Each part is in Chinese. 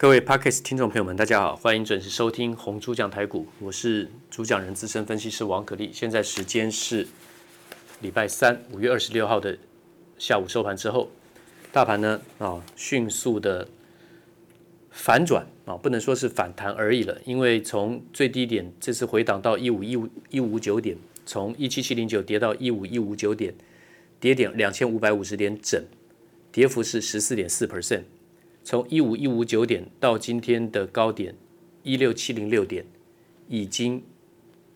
各位 Podcast 听众朋友们，大家好，欢迎准时收听红猪讲台股，我是主讲人资深分析师王可立。现在时间是礼拜三五月二十六号的下午收盘之后，大盘呢啊迅速的反转啊，不能说是反弹而已了，因为从最低点这次回档到一五一五一五九点，从一七七零九跌到一五一五九点，跌点两千五百五十点整，跌幅是十四点四 percent。从一五一五九点到今天的高点一六七零六点，已经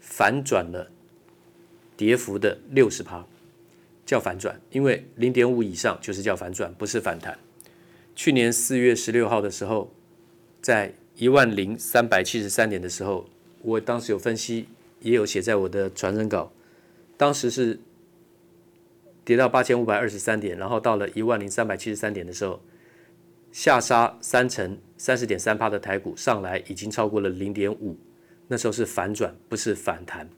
反转了跌幅的六十趴，叫反转，因为零点五以上就是叫反转，不是反弹。去年四月十六号的时候，在一万零三百七十三点的时候，我当时有分析，也有写在我的传真稿，当时是跌到八千五百二十三点，然后到了一万零三百七十三点的时候。下杀三成三十点三趴的台股上来已经超过了零点五，那时候是反转，不是反弹。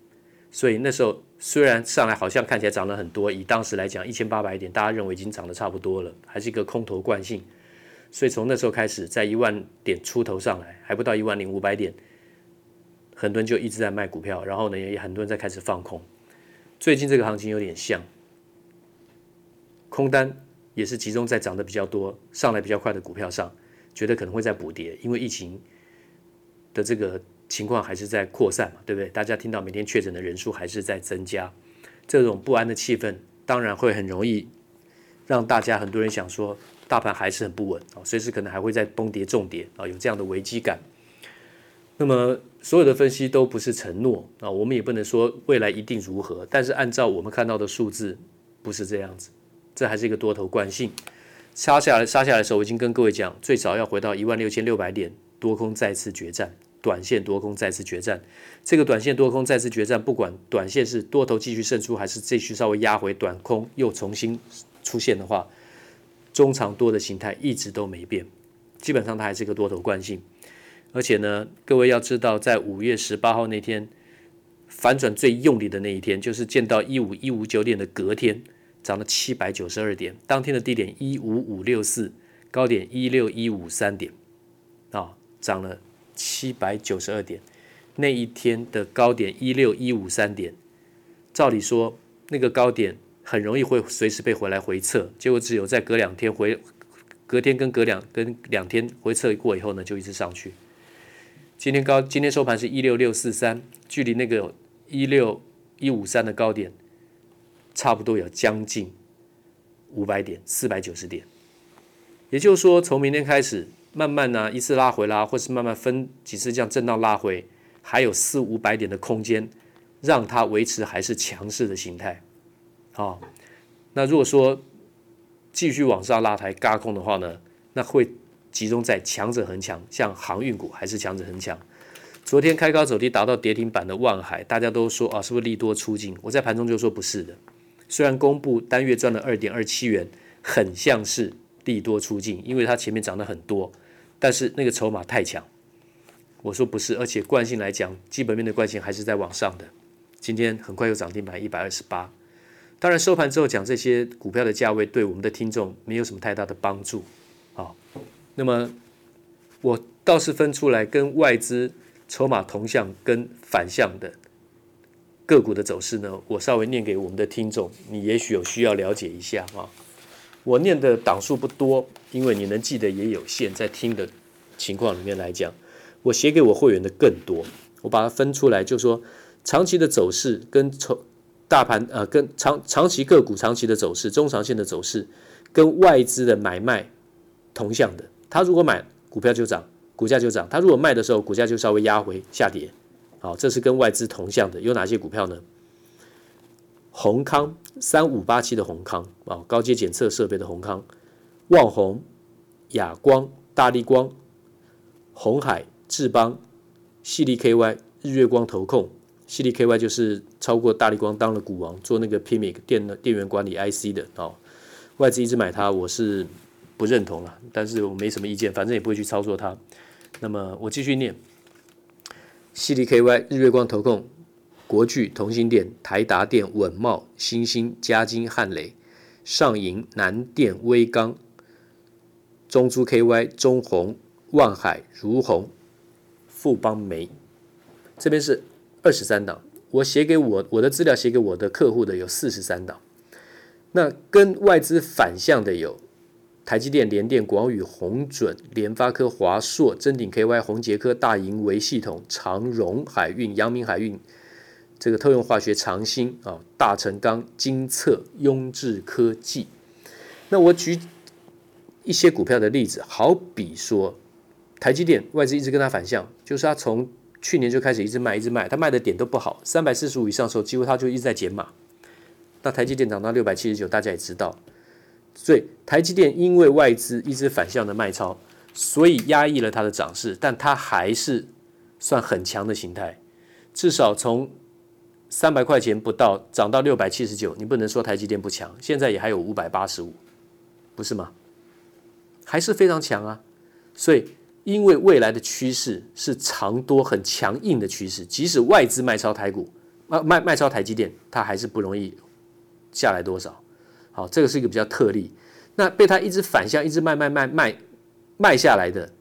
所以那时候虽然上来好像看起来涨了很多，以当时来讲一千八百点，大家认为已经涨得差不多了，还是一个空头惯性。所以从那时候开始，在一万点出头上来，还不到一万零五百点，很多人就一直在卖股票，然后呢，也很多人在开始放空。最近这个行情有点像空单。也是集中在涨得比较多、上来比较快的股票上，觉得可能会在补跌，因为疫情的这个情况还是在扩散嘛，对不对？大家听到每天确诊的人数还是在增加，这种不安的气氛，当然会很容易让大家很多人想说，大盘还是很不稳啊，随时可能还会再崩跌重跌啊，有这样的危机感。那么所有的分析都不是承诺啊，我们也不能说未来一定如何，但是按照我们看到的数字，不是这样子。这还是一个多头惯性，杀下来杀下来的时候，我已经跟各位讲，最早要回到一万六千六百点，多空再次决战，短线多空再次决战。这个短线多空再次决战，不管短线是多头继续胜出，还是继续稍微压回短空又重新出现的话，中长多的形态一直都没变，基本上它还是一个多头惯性。而且呢，各位要知道，在五月十八号那天反转最用力的那一天，就是见到一五一五九点的隔天。涨了七百九十二点，当天的低点一五五六四，高点一六一五三点，啊，涨了七百九十二点。那一天的高点一六一五三点，照理说那个高点很容易会随时被回来回测，结果只有在隔两天回，隔天跟隔两跟两天回测过以后呢，就一直上去。今天高今天收盘是一六六四三，距离那个一六一五三的高点。差不多有将近五百点，四百九十点，也就是说，从明天开始，慢慢呢、一次拉回拉，或是慢慢分几次这样震荡拉回，还有四五百点的空间，让它维持还是强势的形态。好，那如果说继续往上拉抬轧空的话呢，那会集中在强者恒强，像航运股还是强者恒强。昨天开高走低，达到跌停板的万海，大家都说啊，是不是利多出尽？我在盘中就说不是的。虽然公布单月赚了二点二七元，很像是利多出尽，因为它前面涨得很多，但是那个筹码太强。我说不是，而且惯性来讲，基本面的惯性还是在往上的。今天很快又涨停板一百二十八。当然收盘之后讲这些股票的价位，对我们的听众没有什么太大的帮助。好，那么我倒是分出来跟外资筹码同向跟反向的。个股的走势呢，我稍微念给我们的听众，你也许有需要了解一下啊。我念的档数不多，因为你能记得也有限，在听的情况里面来讲，我写给我会员的更多。我把它分出来，就说长期的走势跟从大盘呃，跟长长期个股长期的走势，中长线的走势跟外资的买卖同向的。他如果买股票就涨，股价就涨；他如果卖的时候，股价就稍微压回下跌。好，这是跟外资同向的，有哪些股票呢？宏康三五八七的宏康啊，高阶检测设备的宏康，旺宏、亚光、大力光、红海、智邦、矽力 KY、日月光投控，矽力 KY 就是超过大力光当了股王，做那个 PIMIC 电电源管理 IC 的哦。外资一直买它，我是不认同了，但是我没什么意见，反正也不会去操作它。那么我继续念。西力 KY、日月光投控、国巨、同心电、台达电、稳茂、新兴、嘉金、汉磊、上银、南电、威刚、中珠 KY、中鸿、万海、如虹、富邦煤，这边是二十三档。我写给我我的资料写给我的客户的有四十三档。那跟外资反向的有台积电、联电、广宇、宏准、联发科、华硕、臻鼎 KY、宏捷科、大银微系统、长荣海运、阳明海运。这个特用化学、长兴啊、大成钢、精测、雍智科技。那我举一些股票的例子，好比说台积电，外资一直跟它反向，就是它从去年就开始一直卖，一直卖，它卖的点都不好，三百四十五以上的时候，几乎它就一直在减码。那台积电涨到六百七十九，大家也知道，所以台积电因为外资一直反向的卖超，所以压抑了它的涨势，但它还是算很强的形态，至少从。三百块钱不到涨到六百七十九，你不能说台积电不强，现在也还有五百八十五，不是吗？还是非常强啊！所以，因为未来的趋势是长多很强硬的趋势，即使外资卖超台股，卖卖卖超台积电，它还是不容易下来多少。好，这个是一个比较特例。那被它一直反向，一直卖卖卖卖卖下来的，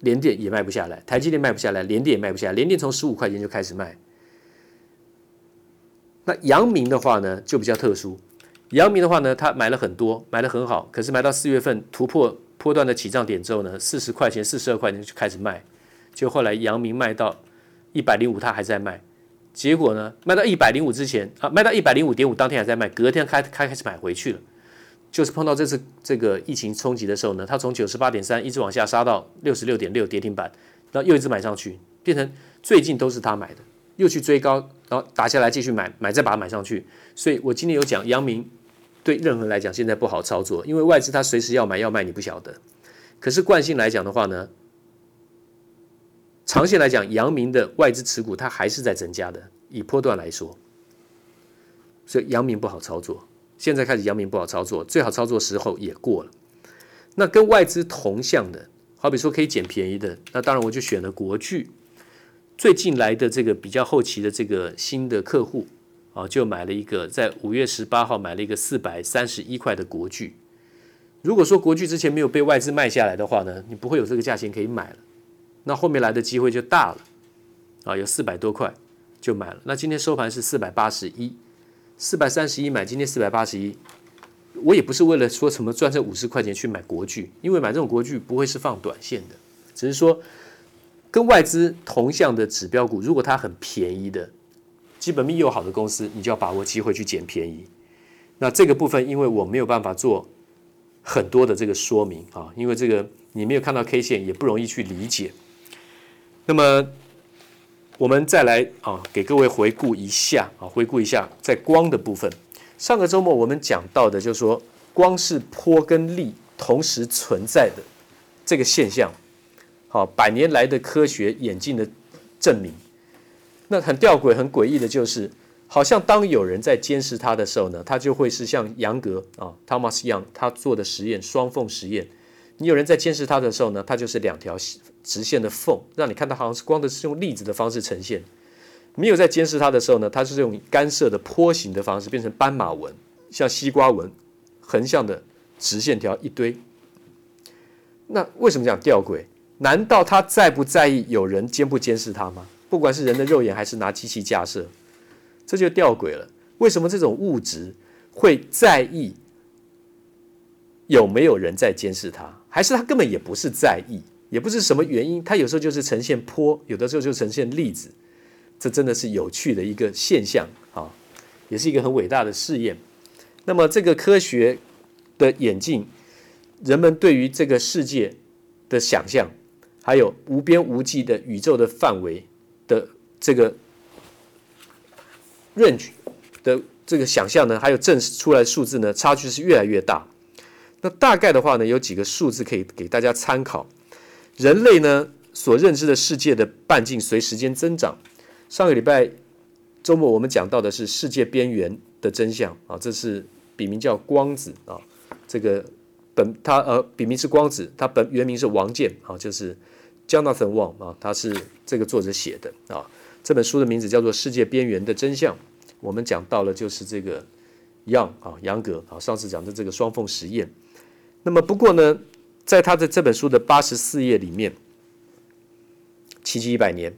联电也卖不下来，台积电卖不下来，联电也卖不下来，联电从十五块钱就开始卖。那阳明的话呢，就比较特殊。阳明的话呢，他买了很多，买的很好，可是买到四月份突破波段的起涨点之后呢，四十块钱、四十二块钱就开始卖，就后来阳明卖到一百零五，他还在卖。结果呢，卖到一百零五之前啊，卖到一百零五点五，当天还在卖，隔天开开开始买回去了。就是碰到这次这个疫情冲击的时候呢，他从九十八点三一直往下杀到六十六点六跌停板，然后又一直买上去，变成最近都是他买的。又去追高，然后打下来继续买，买再把它买上去。所以我今天有讲，阳明对任何人来讲现在不好操作，因为外资它随时要买要卖，你不晓得。可是惯性来讲的话呢，长线来讲，阳明的外资持股它还是在增加的。以波段来说，所以阳明不好操作。现在开始阳明不好操作，最好操作时候也过了。那跟外资同向的，好比说可以捡便宜的，那当然我就选了国巨。最近来的这个比较后期的这个新的客户啊，就买了一个在五月十八号买了一个四百三十一块的国巨。如果说国巨之前没有被外资卖下来的话呢，你不会有这个价钱可以买了。那后面来的机会就大了啊，有四百多块就买了。那今天收盘是四百八十一，四百三十一买，今天四百八十一。我也不是为了说什么赚这五十块钱去买国巨，因为买这种国巨不会是放短线的，只是说。跟外资同向的指标股，如果它很便宜的，基本面又好的公司，你就要把握机会去捡便宜。那这个部分，因为我没有办法做很多的这个说明啊，因为这个你没有看到 K 线，也不容易去理解。那么我们再来啊，给各位回顾一下啊，回顾一下在光的部分。上个周末我们讲到的，就是说光是波跟力同时存在的这个现象。好，百年来的科学演进的证明，那很吊诡、很诡异的就是，好像当有人在监视它的时候呢，它就会是像杨格啊，Thomas Young 他做的实验双缝实验。你有人在监视它的时候呢，它就是两条直线的缝，让你看到好像是光的是用粒子的方式呈现。没有在监视它的时候呢，它是用干涉的波形的方式变成斑马纹，像西瓜纹，横向的直线条一堆。那为什么讲吊诡？难道他在不在意有人监不监视他吗？不管是人的肉眼还是拿机器架设，这就吊诡了。为什么这种物质会在意有没有人在监视他？还是他根本也不是在意，也不是什么原因？他有时候就是呈现坡，有的时候就呈现粒子。这真的是有趣的一个现象啊，也是一个很伟大的试验。那么这个科学的演进，人们对于这个世界的想象。还有无边无际的宇宙的范围的这个 range 的这个想象呢，还有证实出来数字呢，差距是越来越大。那大概的话呢，有几个数字可以给大家参考。人类呢所认知的世界的半径随时间增长。上个礼拜周末我们讲到的是世界边缘的真相啊，这是笔名叫光子啊，这个。本他呃笔名是光子，他本原名是王健啊，就是 Jonathan Wang 啊，他是这个作者写的啊。这本书的名字叫做《世界边缘的真相》。我们讲到了就是这个 Young 啊，杨格啊，上次讲的这个双缝实验。那么不过呢，在他的这本书的八十四页里面，奇迹一百年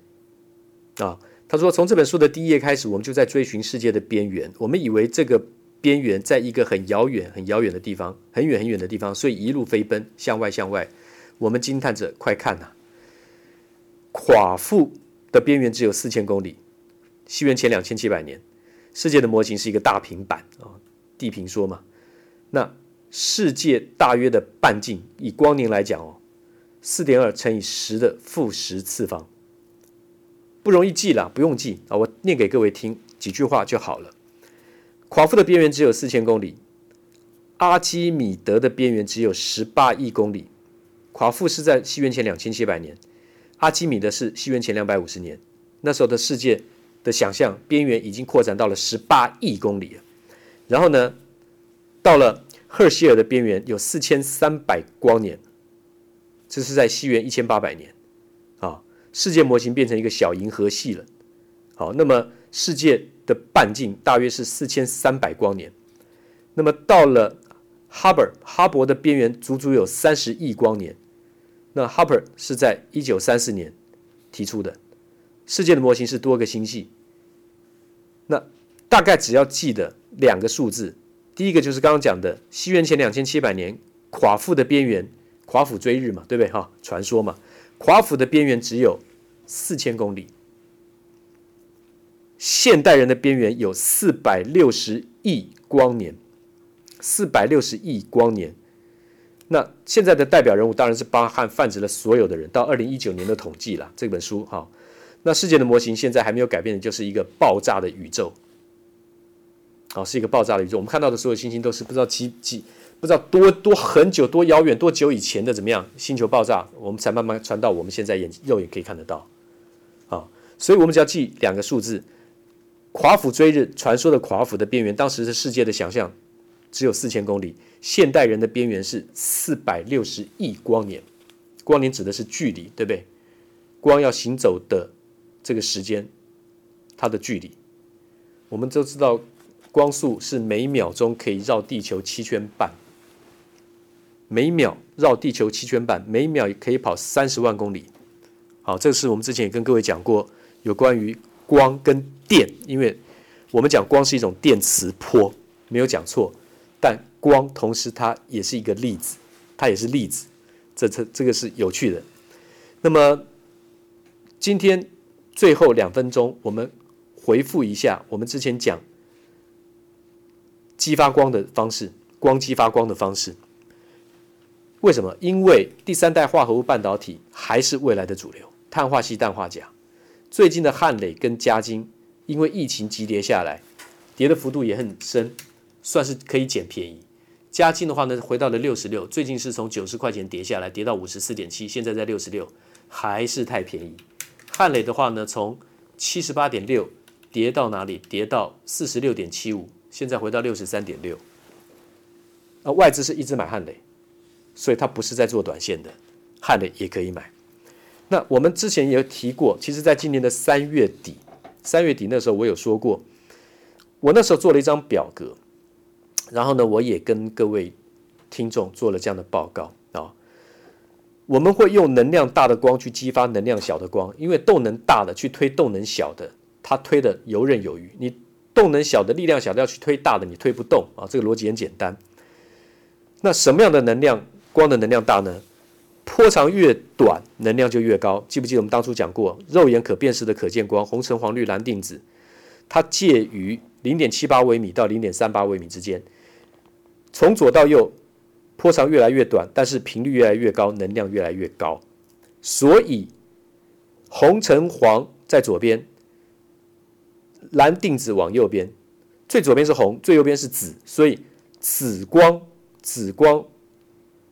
啊，他说从这本书的第一页开始，我们就在追寻世界的边缘。我们以为这个边缘在一个很遥远、很遥远的地方，很远很远的地方，所以一路飞奔向外向外。我们惊叹着：快看呐，夸父的边缘只有四千公里，西元前两千七百年。世界的模型是一个大平板啊，地平说嘛。那世界大约的半径，以光年来讲哦，四点二乘以十的负十次方，不容易记了，不用记啊，我念给各位听几句话就好了。夸父的边缘只有四千公里，阿基米德的边缘只有十八亿公里。夸父是在西元前两千七百年，阿基米德是西元前两百五十年，那时候的世界。的想象边缘已经扩展到了十八亿公里了，然后呢，到了赫歇尔的边缘有四千三百光年，这是在西元一千八百年，啊，世界模型变成一个小银河系了，好，那么世界的半径大约是四千三百光年，那么到了哈勃，哈勃的边缘足足有三十亿光年，那哈勃是在一九三四年提出的。世界的模型是多个星系，那大概只要记得两个数字，第一个就是刚刚讲的西元前两千七百年，夸父的边缘，夸父追日嘛，对不对哈？传说嘛，夸父的边缘只有四千公里，现代人的边缘有四百六十亿光年，四百六十亿光年。那现在的代表人物当然是巴汉泛指了所有的人，到二零一九年的统计了，这本书哈。那世界的模型现在还没有改变的，就是一个爆炸的宇宙。好，是一个爆炸的宇宙。我们看到的所有星星都是不知道几几，不知道多多很久、多遥远、多久以前的怎么样星球爆炸，我们才慢慢传到我们现在眼肉眼可以看得到。啊，所以我们只要记两个数字：夸父追日，传说的夸父的边缘，当时的世界的想象只有四千公里，现代人的边缘是四百六十亿光年。光年指的是距离，对不对？光要行走的。这个时间，它的距离，我们都知道，光速是每秒钟可以绕地球七圈半，每秒绕地球七圈半，每秒可以跑三十万公里。好，这是我们之前也跟各位讲过，有关于光跟电，因为我们讲光是一种电磁波，没有讲错，但光同时它也是一个粒子，它也是粒子，这这这个是有趣的。那么今天。最后两分钟，我们回复一下我们之前讲激发光的方式，光激发光的方式。为什么？因为第三代化合物半导体还是未来的主流，碳化矽、氮化镓。最近的汉磊跟嘉金，因为疫情急跌下来，跌的幅度也很深，算是可以捡便宜。嘉金的话呢，回到了六十六，最近是从九十块钱跌下来，跌到五十四点七，现在在六十六，还是太便宜。汉磊的话呢，从七十八点六跌到哪里？跌到四十六点七五，现在回到六十三点六。那外资是一直买汉磊，所以它不是在做短线的，汉磊也可以买。那我们之前也有提过，其实在今年的三月底，三月底那时候我有说过，我那时候做了一张表格，然后呢，我也跟各位听众做了这样的报告啊。我们会用能量大的光去激发能量小的光，因为动能大的去推动能小的，它推的游刃有余。你动能小的力量小的要去推大的，你推不动啊。这个逻辑很简单。那什么样的能量光的能量大呢？波长越短，能量就越高。记不记得我们当初讲过，肉眼可辨识的可见光，红橙黄绿蓝靛紫，它介于零点七八微米到零点三八微米之间，从左到右。波长越来越短，但是频率越来越高，能量越来越高。所以红橙黄在左边，蓝定子往右边，最左边是红，最右边是紫。所以紫光、紫光、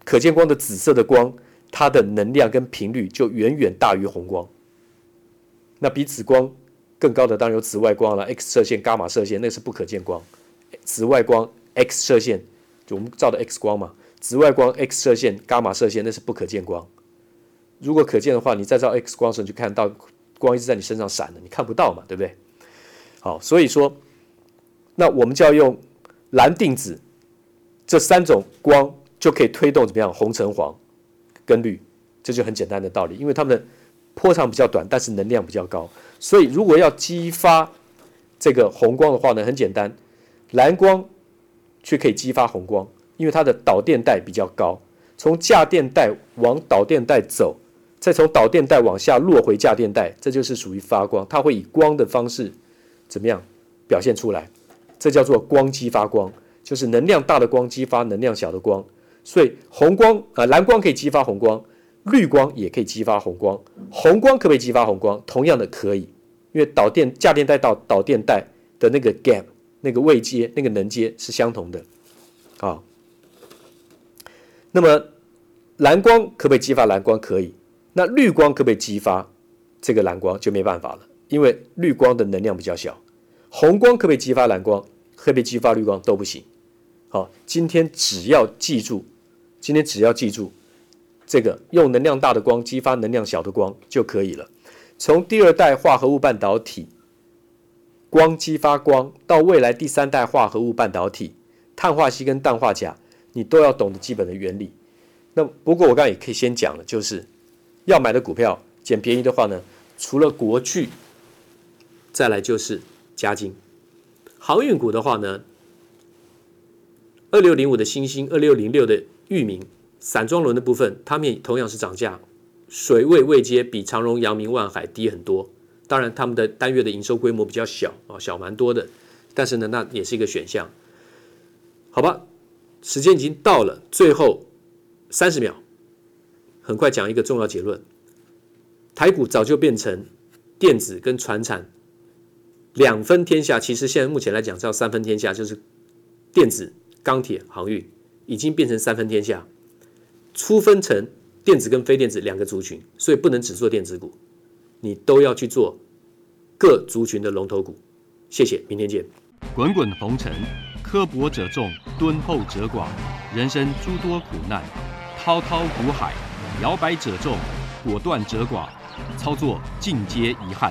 可见光的紫色的光，它的能量跟频率就远远大于红光。那比紫光更高的当然有紫外光了，X 射线、伽马射线，那是不可见光。紫外光、X 射线，就我们照的 X 光嘛。紫外光、X 射线、伽马射线，那是不可见光。如果可见的话，你再照 X 光时，你就看到光一直在你身上闪的，你看不到嘛，对不对？好，所以说，那我们就要用蓝、靛、紫这三种光，就可以推动怎么样？红、橙、黄。跟绿，这就很简单的道理，因为它们的波长比较短，但是能量比较高，所以如果要激发这个红光的话呢，很简单，蓝光却可以激发红光，因为它的导电带比较高，从价电带往导电带走，再从导电带往下落回价电带，这就是属于发光，它会以光的方式怎么样表现出来？这叫做光激发光，就是能量大的光激发能量小的光。所以红光啊、蓝光可以激发红光，绿光也可以激发红光。红光可不可以激发红光？同样的可以，因为导电价电带到导电带的那个 gap 那个位阶那个能阶是相同的啊。那么蓝光可不可以激发蓝光？可以。那绿光可不可以激发这个蓝光？就没办法了，因为绿光的能量比较小。红光可不可以激发蓝光？可不可以激发绿光？都不行。好，今天只要记住，今天只要记住这个用能量大的光激发能量小的光就可以了。从第二代化合物半导体光激发光到未来第三代化合物半导体碳化矽跟氮化钾，你都要懂得基本的原理。那不过我刚才也可以先讲了，就是要买的股票捡便宜的话呢，除了国巨，再来就是嘉金。航运股的话呢，二六零五的新兴，二六零六的裕民，散装轮的部分，它们也同样是涨价，水位位阶比长荣、阳明、万海低很多。当然，他们的单月的营收规模比较小啊，小蛮多的，但是呢，那也是一个选项。好吧，时间已经到了，最后三十秒，很快讲一个重要结论：台股早就变成电子跟船产两分天下。其实现在目前来讲，叫三分天下，就是电子。钢铁、航运已经变成三分天下，粗分成电子跟非电子两个族群，所以不能只做电子股，你都要去做各族群的龙头股。谢谢，明天见。滚滚红尘，刻薄者众，敦厚者寡；人生诸多苦难，滔滔苦海，摇摆者众，果断者寡。操作尽皆遗憾。